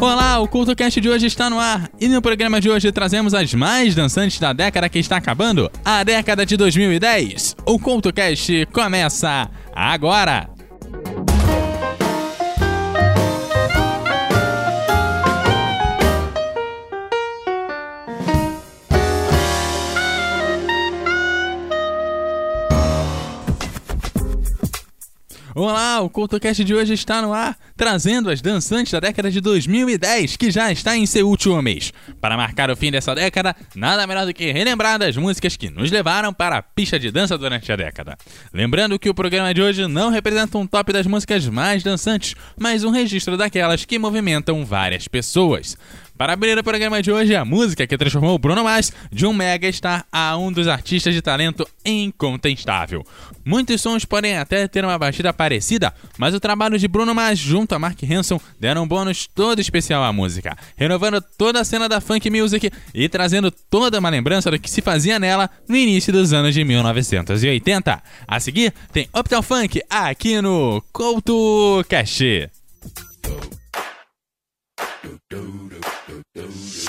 Olá, o CultoCast de hoje está no ar e no programa de hoje trazemos as mais dançantes da década que está acabando, a década de 2010. O CultoCast começa agora! Olá, o CultoCast de hoje está no ar, trazendo as dançantes da década de 2010, que já está em seu último mês. Para marcar o fim dessa década, nada melhor do que relembrar das músicas que nos levaram para a pista de dança durante a década. Lembrando que o programa de hoje não representa um top das músicas mais dançantes, mas um registro daquelas que movimentam várias pessoas. Para abrir o programa de hoje, a música que transformou Bruno Mars de um mega star a um dos artistas de talento incontestável. Muitos sons podem até ter uma batida parecida, mas o trabalho de Bruno Mars junto a Mark Hanson deram um bônus todo especial à música, renovando toda a cena da funk music e trazendo toda uma lembrança do que se fazia nela no início dos anos de 1980. A seguir, tem Uptown Funk aqui no Couto Cast. This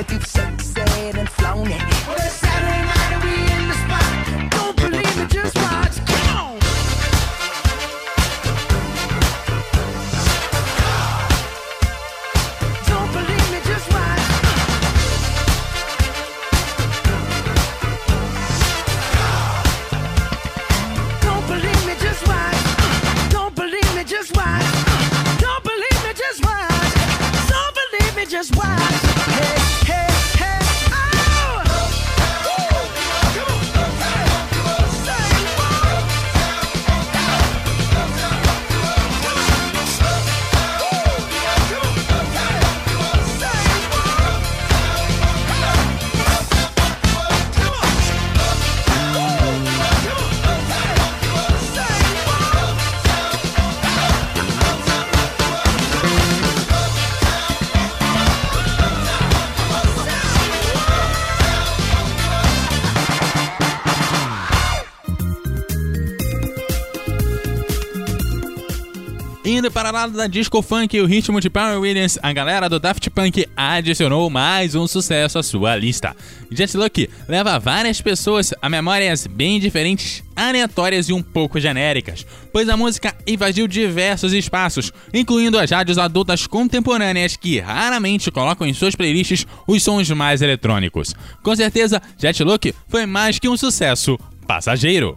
If you sexed and flown it. Indo para lá da disco funk e o ritmo de Power Williams, a galera do Daft Punk adicionou mais um sucesso à sua lista. Just Luck leva várias pessoas a memórias bem diferentes, aleatórias e um pouco genéricas, pois a música invadiu diversos espaços, incluindo as rádios adultas contemporâneas que raramente colocam em suas playlists os sons mais eletrônicos. Com certeza, Jet Luck foi mais que um sucesso passageiro.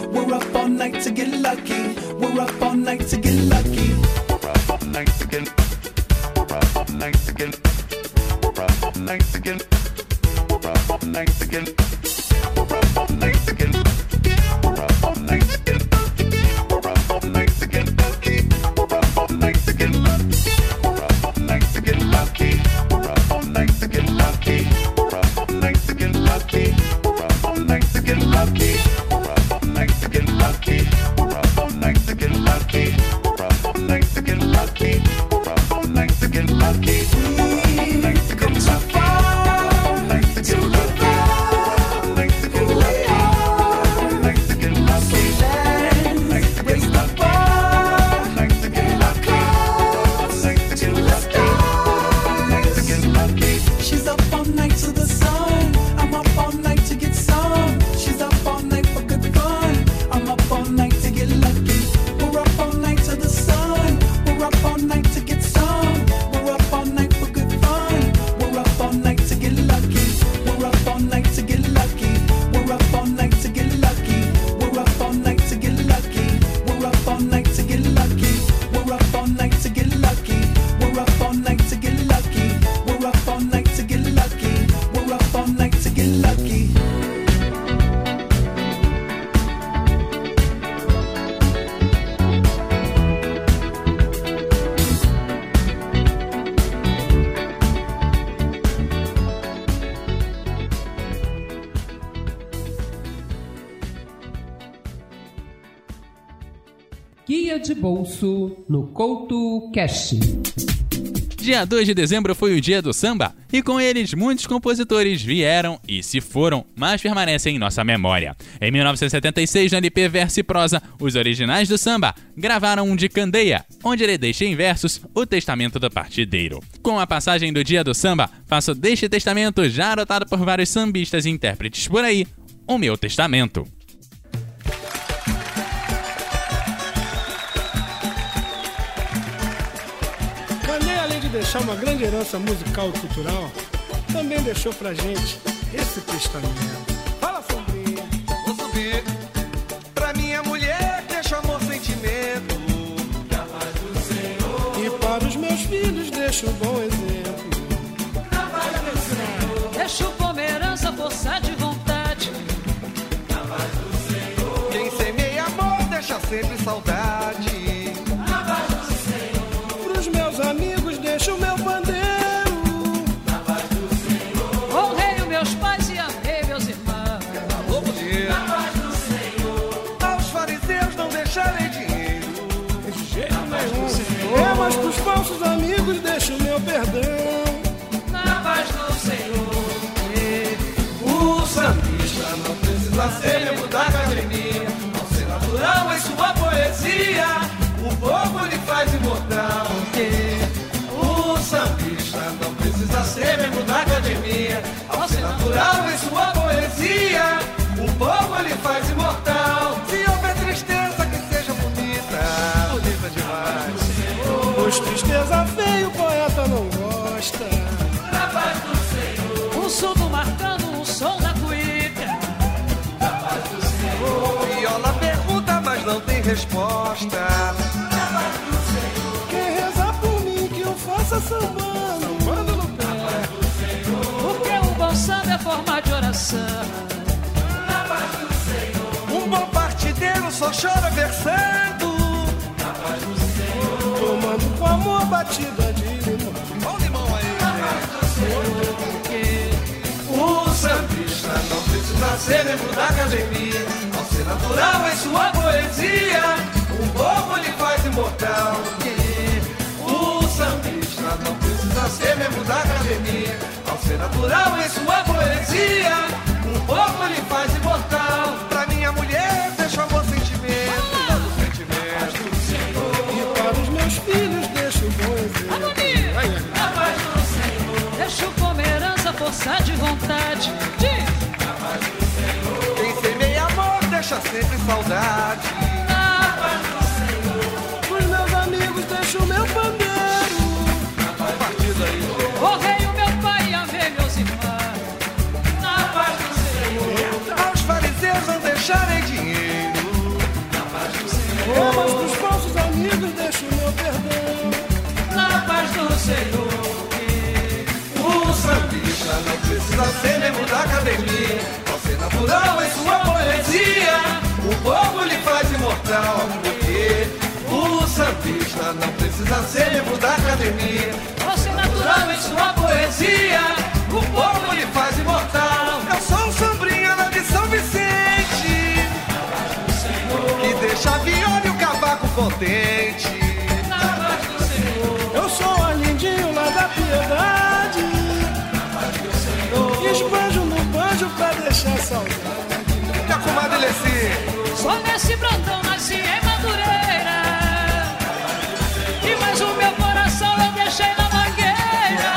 bolso no Couto Cash. Dia 2 de dezembro foi o dia do samba e com eles muitos compositores vieram e se foram, mas permanecem em nossa memória. Em 1976, na LP Verso e Prosa, os originais do samba gravaram um de Candeia, onde ele deixa em versos o testamento do partideiro. Com a passagem do dia do samba, faço deste testamento, já adotado por vários sambistas e intérpretes por aí, o meu testamento. Deixar uma grande herança musical e cultural, também deixou pra gente esse testamento. Fala, Sombrinha. Vou subir. Pra minha mulher, deixa amor, sentimento. E para os meus filhos deixo um bom exemplo. Deixa o Pomerança força de vontade. Quem semeia amor, deixa sempre saudade. Amigos deixo meu perdão. Na paz do Senhor. O sambista não precisa ser membro forma de oração. Um bom partideiro só chora versando. Tomando com amor batida de limão. O limão aí, gente. O sambista não precisa ser membro da academia. Ao ser natural em sua poesia, o povo lhe faz imortal. O sambista não precisa ser membro da academia. Ser natural em sua poesia, o povo lhe faz imortal. Pra minha mulher, deixa amor sentimento. Sentimento. E para os meus filhos deixo um bom exemplo. Na paz do Senhor. Deixa o Pomerança força de vontade. Diz. Quem semeia amor, deixa sempre saudade. Fariseus não deixarem dinheiro. É, mas pros falsos amigos deixo o meu perdão. Na paz do Senhor. O sambista não precisa ser membro da academia. Ser natural em sua poesia, o povo lhe faz imortal. Porque o sambista não precisa ser membro da academia. Você é Brotão nasci em Madureira. E mais o meu coração eu deixei na mangueira.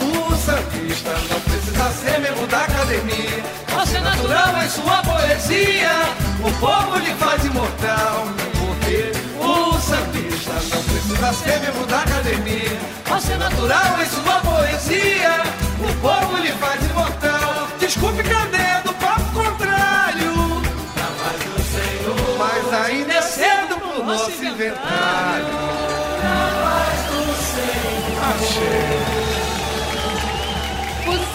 O sambista não precisa ser membro da academia. Você é natural em sua poesia, o povo lhe faz imortal. Porque o sambista não precisa ser membro da academia. Você é Natural em sua poesia, o povo lhe faz imortal. Desculpe, cadê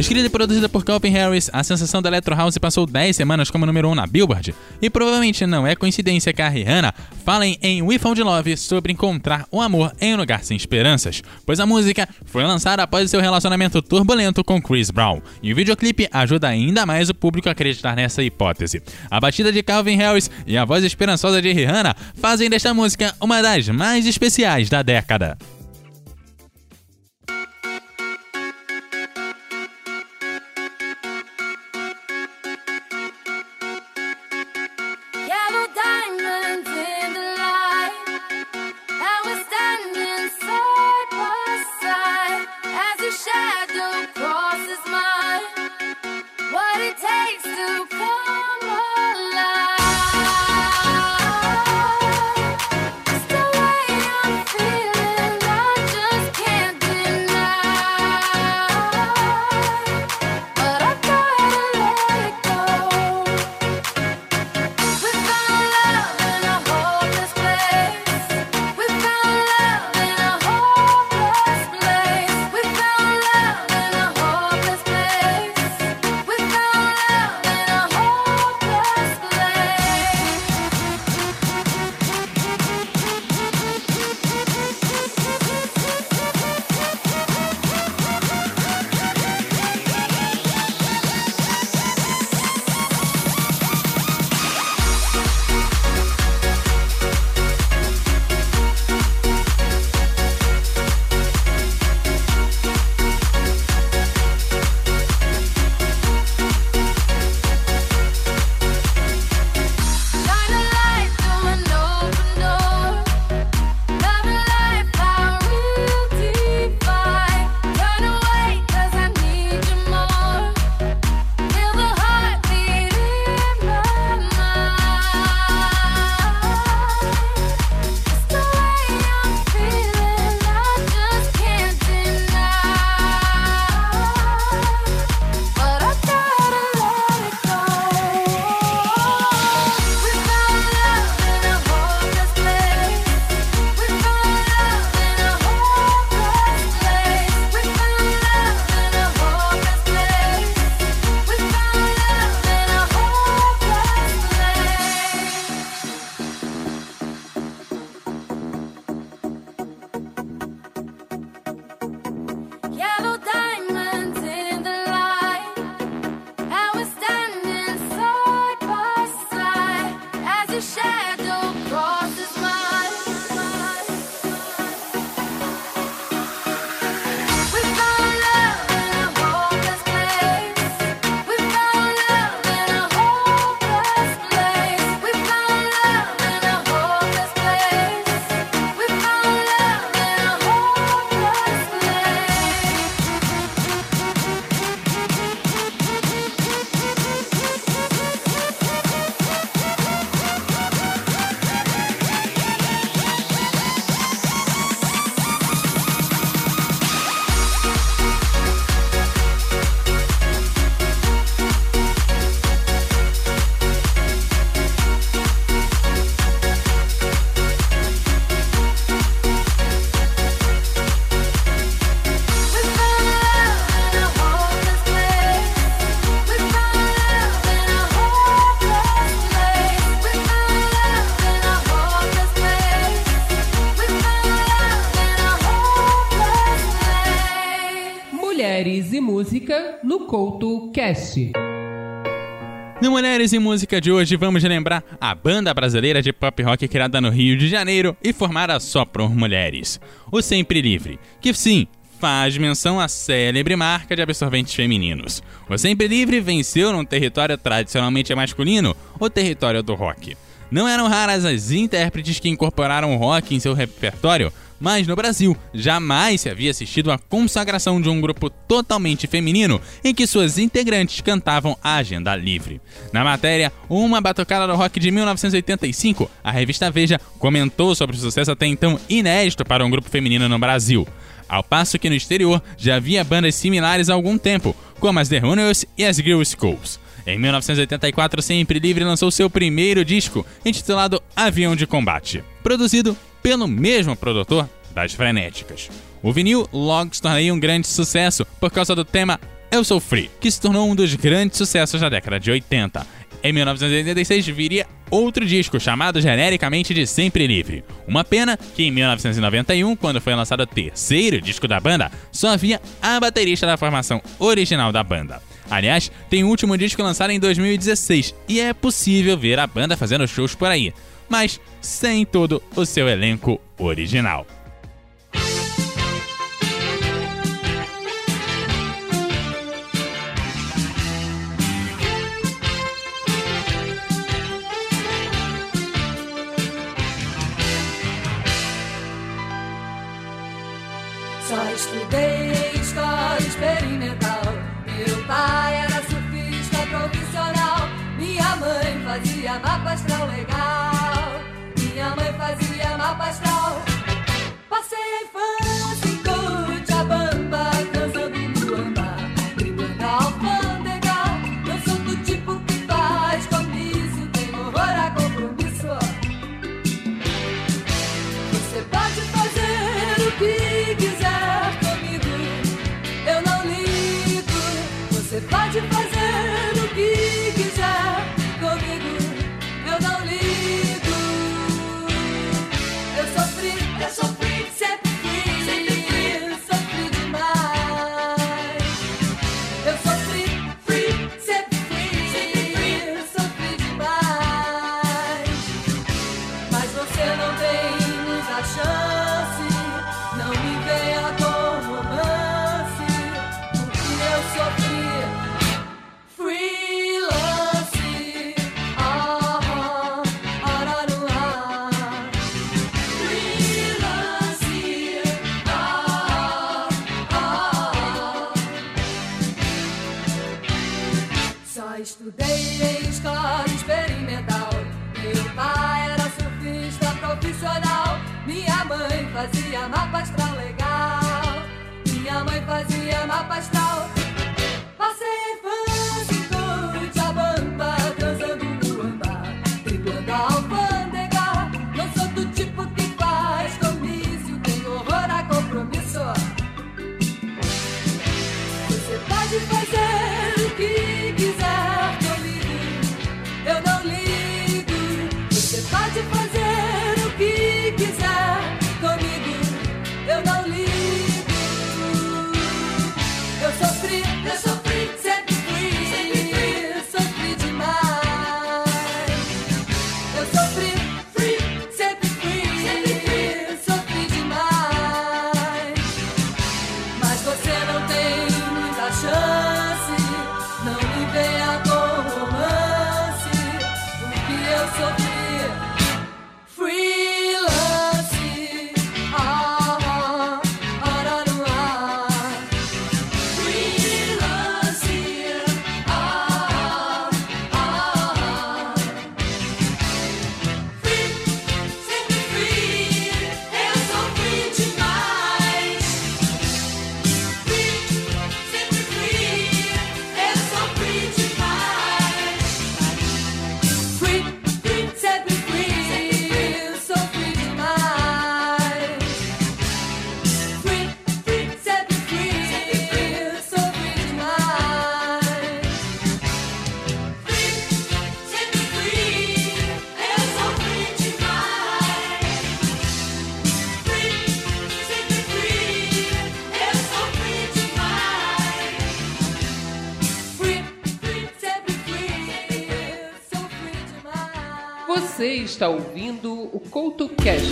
Escrita e produzida por Calvin Harris, a sensação da Electro House passou 10 semanas como número 1 na Billboard. E provavelmente não é coincidência que a Rihanna fale em We Found Love sobre encontrar o amor em um lugar sem esperanças, pois a música foi lançada após seu relacionamento turbulento com Chris Brown. E o videoclipe ajuda ainda mais o público a acreditar nessa hipótese. A batida de Calvin Harris e a voz esperançosa de Rihanna fazem desta música uma das mais especiais da década. No Mulheres e Música de hoje, vamos lembrar a banda brasileira de pop rock criada no Rio de Janeiro e formada só por mulheres. O Sempre Livre, que sim, faz menção à célebre marca de absorventes femininos. O Sempre Livre venceu num território tradicionalmente masculino, o território do rock. Não eram raras as intérpretes que incorporaram o rock em seu repertório, mas no Brasil jamais se havia assistido à consagração de um grupo totalmente feminino em que suas integrantes cantavam a agenda livre. Na matéria Uma Batucada do Rock de 1985, a revista Veja comentou sobre o sucesso até então inédito para um grupo feminino no Brasil. Ao passo que no exterior já havia bandas similares há algum tempo, como as The Runners e as Girl Schools. Em 1984, Sempre Livre lançou seu primeiro disco, intitulado Avião de Combate, produzido pelo mesmo produtor das Frenéticas. O vinil logo se tornaria um grande sucesso por causa do tema Eu Sou Free, que se tornou um dos grandes sucessos da década de 80. Em 1986 viria outro disco chamado genericamente de Sempre Livre. Uma pena que em 1991, quando foi lançado o terceiro disco da banda, só havia a baterista da formação original da banda. Aliás, tem o último disco lançado em 2016 e é possível ver a banda fazendo shows por aí, mas sem todo o seu elenco original. Está ouvindo o CoutoCast.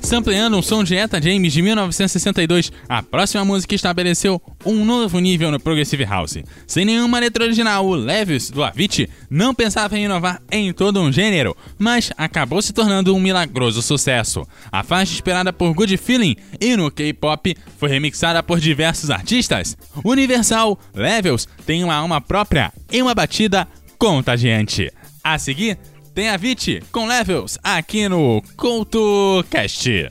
Sampleando um som de Eta James de 1962, a próxima música estabeleceu um novo nível no Progressive House. Sem nenhuma letra original, o Levis, do Avicii, não pensava em inovar em todo um gênero, mas acabou se tornando um milagroso sucesso. A faixa esperada por Good Feeling e no K-pop foi remixada por diversos artistas. Universal, Levels tem uma alma própria e uma batida contagiante. A seguir, tem a Vit com Levels aqui no CoutoCast.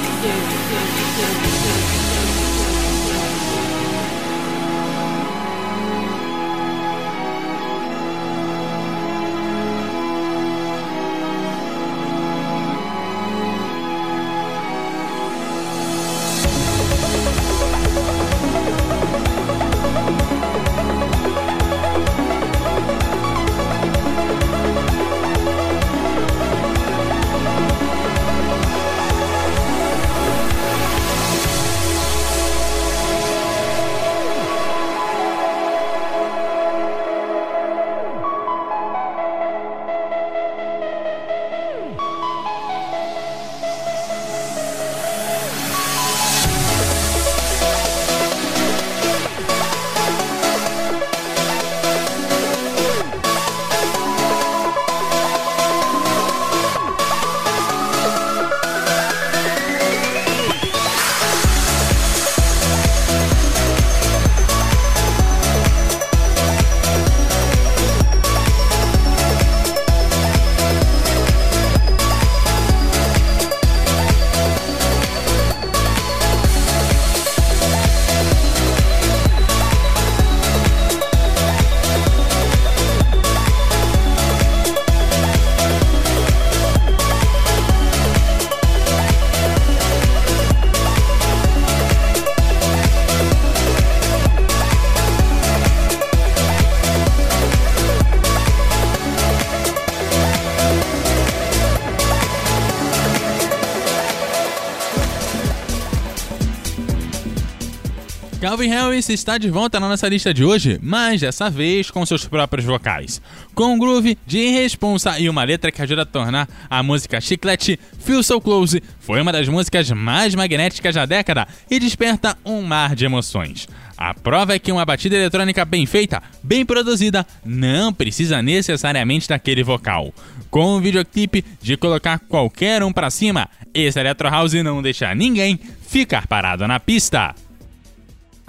Calvin Harris está de volta na nossa lista de hoje, mas dessa vez com seus próprios vocais. Com um groove de irresponsa e uma letra que ajuda a tornar a música chiclete, Feel So Close foi uma das músicas mais magnéticas da década e desperta um mar de emoções. A prova é que uma batida eletrônica bem feita, bem produzida, não precisa necessariamente daquele vocal. Com um videoclipe de colocar qualquer um pra cima, esse Electro House não deixa ninguém ficar parado na pista.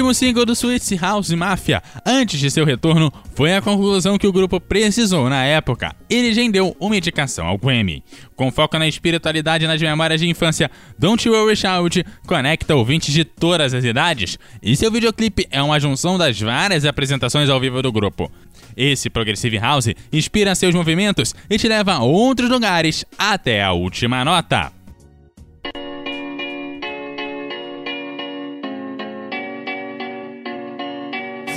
Último single do Sweet House Mafia, antes de seu retorno, foi a conclusão que o grupo precisou na época. Ele rendeu uma indicação ao Grammy. Com foco na espiritualidade e nas memórias de infância, Don't You Worry Shout conecta ouvintes de todas as idades, e seu videoclipe é uma junção das várias apresentações ao vivo do grupo. Esse Progressive House inspira seus movimentos e te leva a outros lugares até a última nota.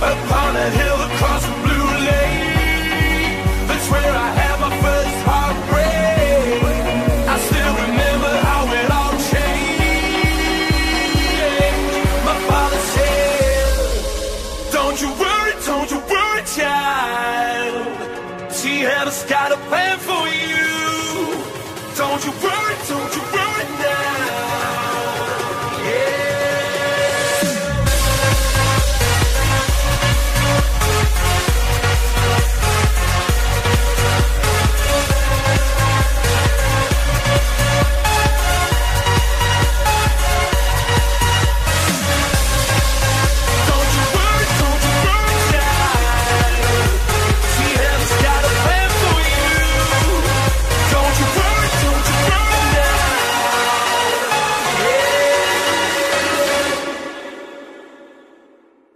Upon a hill across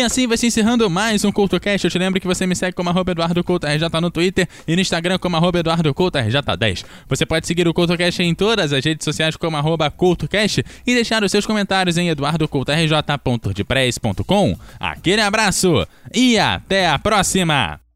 E assim vai se encerrando mais um CultoCast. Eu te lembro que você me segue como arroba no Twitter e no Instagram como arroba Eduardo Couto RJ10. Você pode seguir o CultoCast em todas as redes sociais como arroba CultoCast e deixar os seus comentários em eduardocoutorj.wordpress.com. Aquele abraço e até a próxima!